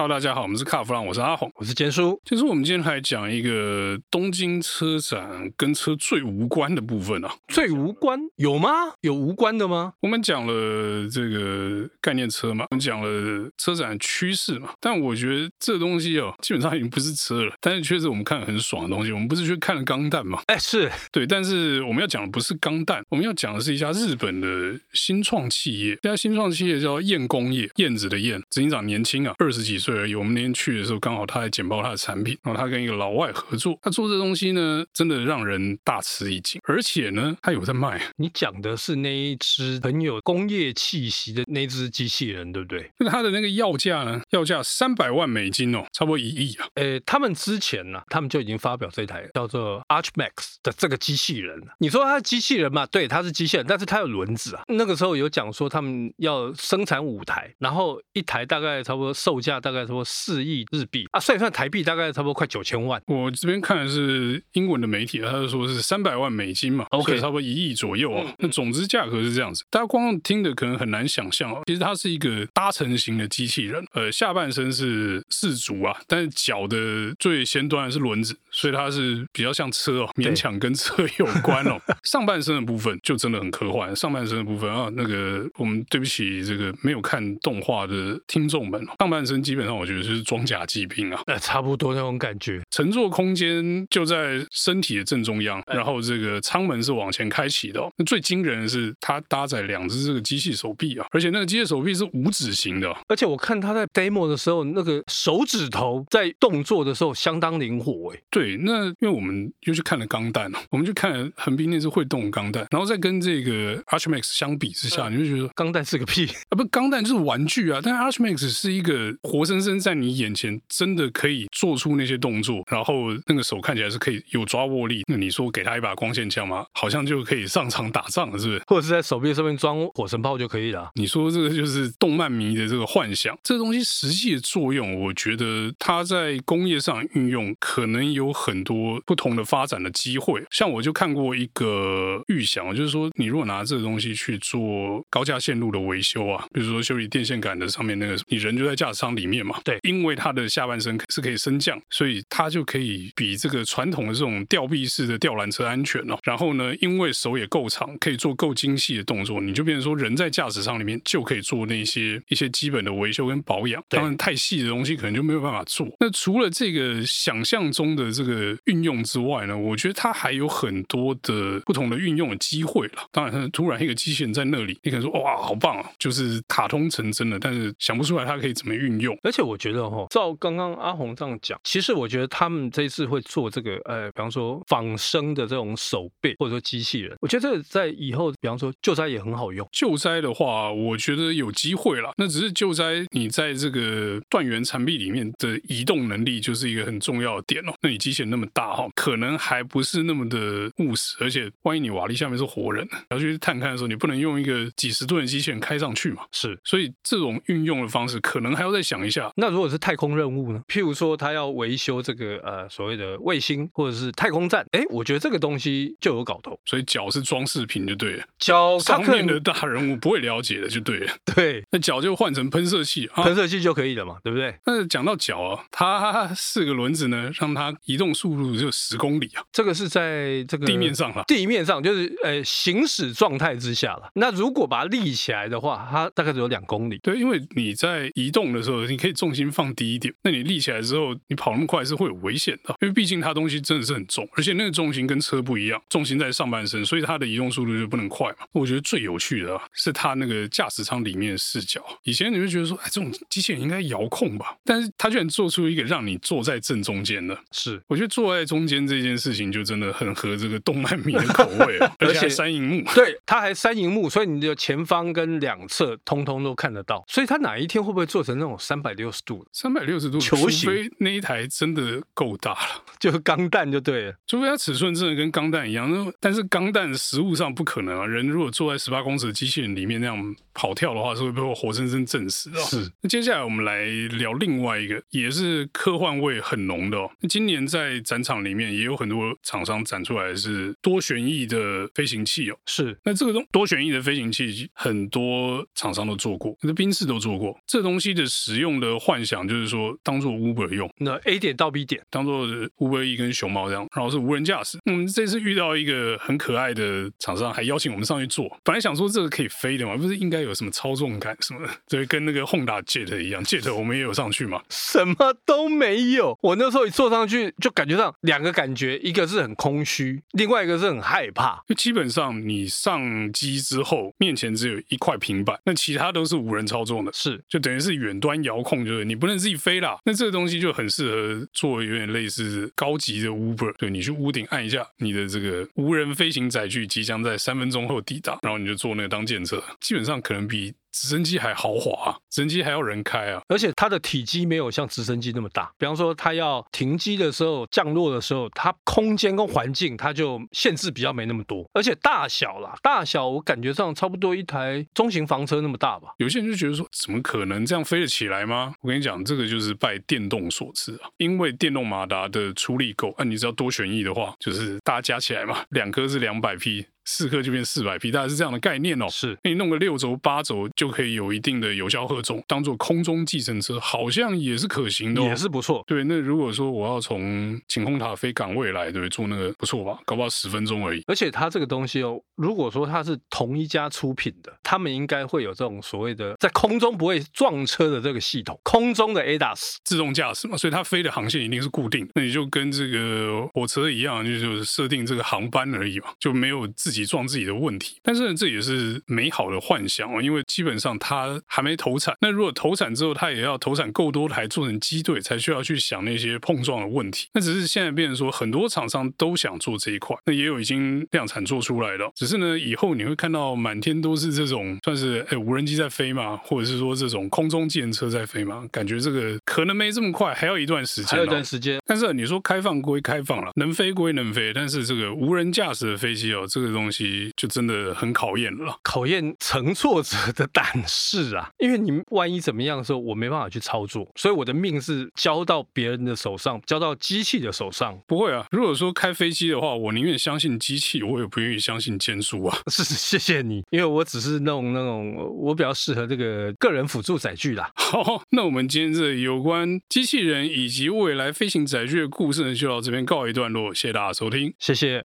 Hello，大家好，我们是卡弗朗，我是阿红，我是坚叔。其实我们今天来讲一个东京车展跟车最无关的部分啊。最无关有吗？有无关的吗？我们讲了这个概念车嘛，我们讲了车展趋势嘛。但我觉得这东西哦，基本上已经不是车了，但是确实我们看了很爽的东西。我们不是去看了钢弹嘛？哎，是对，但是我们要讲的不是钢弹，我们要讲的是一家日本的新创企业。这家新创企业叫燕工业，燕子的燕，执行长年轻啊，二十几岁。对，有我们那天去的时候，刚好他在简报他的产品，然后他跟一个老外合作，他做这东西呢，真的让人大吃一惊，而且呢，他有在卖。你讲的是那一只很有工业气息的那只机器人，对不对？那他的那个要价呢？要价三百万美金哦，差不多一亿啊。呃，他们之前呢、啊，他们就已经发表这台叫做 Archmax 的这个机器人了。你说它是机器人嘛？对，它是机器人，但是它有轮子啊。那个时候有讲说他们要生产五台，然后一台大概差不多售价大概。说四亿日币啊，算一算台币大概差不多快九千万。我这边看的是英文的媒体，他就说是三百万美金嘛，OK，差不多一亿左右啊。那总之价格是这样子，大家光听的可能很难想象哦。其实它是一个搭乘型的机器人，呃，下半身是四足啊，但是脚的最先端是轮子，所以它是比较像车哦，勉强跟车有关哦。上半身的部分就真的很科幻，上半身的部分啊，那个我们对不起这个没有看动画的听众们，哦上半身基本上。我觉得就是装甲骑兵啊，那差不多那种感觉。乘坐空间就在身体的正中央，然后这个舱门是往前开启的。那最惊人的是，它搭载两只这个机械手臂啊，而且那个机械手臂是五指型的。而且我看它在 demo 的时候，那个手指头在动作的时候相当灵活。哎，对，那因为我们又去看了钢弹，我们就看了横滨那只会动钢弹，然后再跟这个 Archmax 相比之下，你就觉得钢弹是个屁啊！不，钢弹就是玩具啊，但是 Archmax 是一个活生生。在你眼前真的可以做出那些动作，然后那个手看起来是可以有抓握力。那你说给他一把光线枪吗？好像就可以上场打仗了，是不是？或者是在手臂上面装火神炮就可以了？你说这个就是动漫迷的这个幻想。这个东西实际的作用，我觉得它在工业上运用可能有很多不同的发展的机会。像我就看过一个预想，就是说你如果拿这个东西去做高架线路的维修啊，比如说修理电线杆的上面那个，你人就在驾驶舱里面嘛。对，因为它的下半身是可以升降，所以它就可以比这个传统的这种吊臂式的吊篮车安全哦。然后呢，因为手也够长，可以做够精细的动作，你就变成说人在驾驶舱里面就可以做那些一些基本的维修跟保养。当然，太细的东西可能就没有办法做。那除了这个想象中的这个运用之外呢，我觉得它还有很多的不同的运用的机会了。当然，突然一个机器人在那里，你可能说哇，好棒啊，就是卡通成真的，但是想不出来它可以怎么运用，而且。我觉得哈，照刚刚阿红这样讲，其实我觉得他们这一次会做这个，呃，比方说仿生的这种手背或者说机器人，我觉得这个在以后，比方说救灾也很好用。救灾的话，我觉得有机会了。那只是救灾，你在这个断垣残壁里面的移动能力就是一个很重要的点哦。那你机器人那么大哈，可能还不是那么的务实，而且万一你瓦砾下面是活人，要去探勘的时候，你不能用一个几十吨的机器人开上去嘛？是，所以这种运用的方式可能还要再想一下。那如果是太空任务呢？譬如说，他要维修这个呃所谓的卫星或者是太空站，哎，我觉得这个东西就有搞头。所以脚是装饰品就对了，脚上面的大人物不会了解的就对了。对，那脚就换成喷射器，啊喷射器就可以了嘛，对不对？那讲到脚啊，它四个轮子呢，让它移动速度只有十公里啊。这个是在这个地面上了，地面上就是呃行驶状态之下了。那如果把它立起来的话，它大概只有两公里。对，因为你在移动的时候，你可以重心放低一点。那你立起来之后，你跑那么快是会有危险的，因为毕竟它东西真的是很重，而且那个重心跟车不一样，重心在上半身，所以它的移动速度就不能快嘛。我觉得最有趣的是它那个驾驶舱里面的视角。以前你会觉得说，哎，这种机器人应该遥控吧？但是它居然做出一个让你坐在正中间的。是，我觉得坐在中间这件事情就真的很合这个动漫迷的口味啊，而且三荧幕。对，它还三荧幕，所以你的前方跟两侧通通都看得到。所以它哪一天会不会做成那种三百六十度？三百六十度球形？那一台真的够大了，就是钢弹就对了。除非它尺寸真的跟钢弹一样，那但是钢弹实物上不可能啊。人如果坐在十八公尺的机器人里面那样跑跳的话，是会被我活生生震死的。是。那接下来我们来聊另外一个，也是科幻味很浓的哦。今年在在展场里面也有很多厂商展出来的是多旋翼的飞行器哦。是，那这个东多旋翼的飞行器很多厂商都做过，那宾士都做过。这东西的使用的幻想就是说，当做 Uber 用，那 A 点到 B 点，当做 Uber E 跟熊猫这样，然后是无人驾驶。我们这次遇到一个很可爱的厂商，还邀请我们上去做。本来想说这个可以飞的嘛，不是应该有什么操纵感什么的？对，跟那个 Honda Jet 一样，Jet 我们也有上去嘛，什么都没有。我那时候一坐上去，就感觉上两个感觉，一个是很空虚，另外一个是很害怕。就基本上你上机之后，面前只有一块平板，那其他都是无人操纵的，是就等于是远端遥控，就是你不能自己飞啦。那这个东西就很适合做有点类似高级的 Uber，对，你去屋顶按一下，你的这个无人飞行载具即将在三分钟后抵达，然后你就坐那个当检测，基本上可能比。直升机还豪华啊，直升机还要人开啊，而且它的体积没有像直升机那么大。比方说，它要停机的时候、降落的时候，它空间跟环境它就限制比较没那么多。而且大小啦，大小我感觉上差不多一台中型房车那么大吧。有些人就觉得说，怎么可能这样飞得起来吗？我跟你讲，这个就是拜电动所赐啊，因为电动马达的出力够。啊，你只要多旋翼的话，就是大家加起来嘛，两颗是两百匹。四颗就变四百匹，大概是这样的概念哦。是，你弄个六轴八轴就可以有一定的有效荷重，当做空中计程车，好像也是可行的，哦，也是不错。对，那如果说我要从晴空塔飞港未来，对，坐那个不错吧？搞不好十分钟而已。而且它这个东西哦，如果说它是同一家出品的，他们应该会有这种所谓的在空中不会撞车的这个系统，空中的 ADAS 自动驾驶嘛，所以它飞的航线一定是固定。那你就跟这个火车一样，就是设定这个航班而已嘛，就没有自己撞自己的问题。但是，这也是美好的幻想哦，因为基本上它还没投产。那如果投产之后，它也要投产够多台做成机队，才需要去想那些碰撞的问题。那只是现在变成说，很多厂商都想做这一块，那也有已经量产做出来了。只是呢，以后你会看到满天都是这种算是哎无人机在飞嘛，或者是说这种空中计程车在飞嘛，感觉这个可能没这么快，还要一段时间，还有一段时间。但是你说开放归开放了，能飞归能飞，但是这个无人驾驶的飞机哦，这个东西就真。的很考验了，考验乘坐者的胆识啊！因为你万一怎么样的时候，我没办法去操作，所以我的命是交到别人的手上，交到机器的手上。不会啊，如果说开飞机的话，我宁愿相信机器，我也不愿意相信监书啊。是，谢谢你，因为我只是弄那种，我比较适合这个个人辅助载具啦。好，那我们今天这有关机器人以及未来飞行载具的故事呢，就到这边告一段落，谢谢大家收听，谢谢。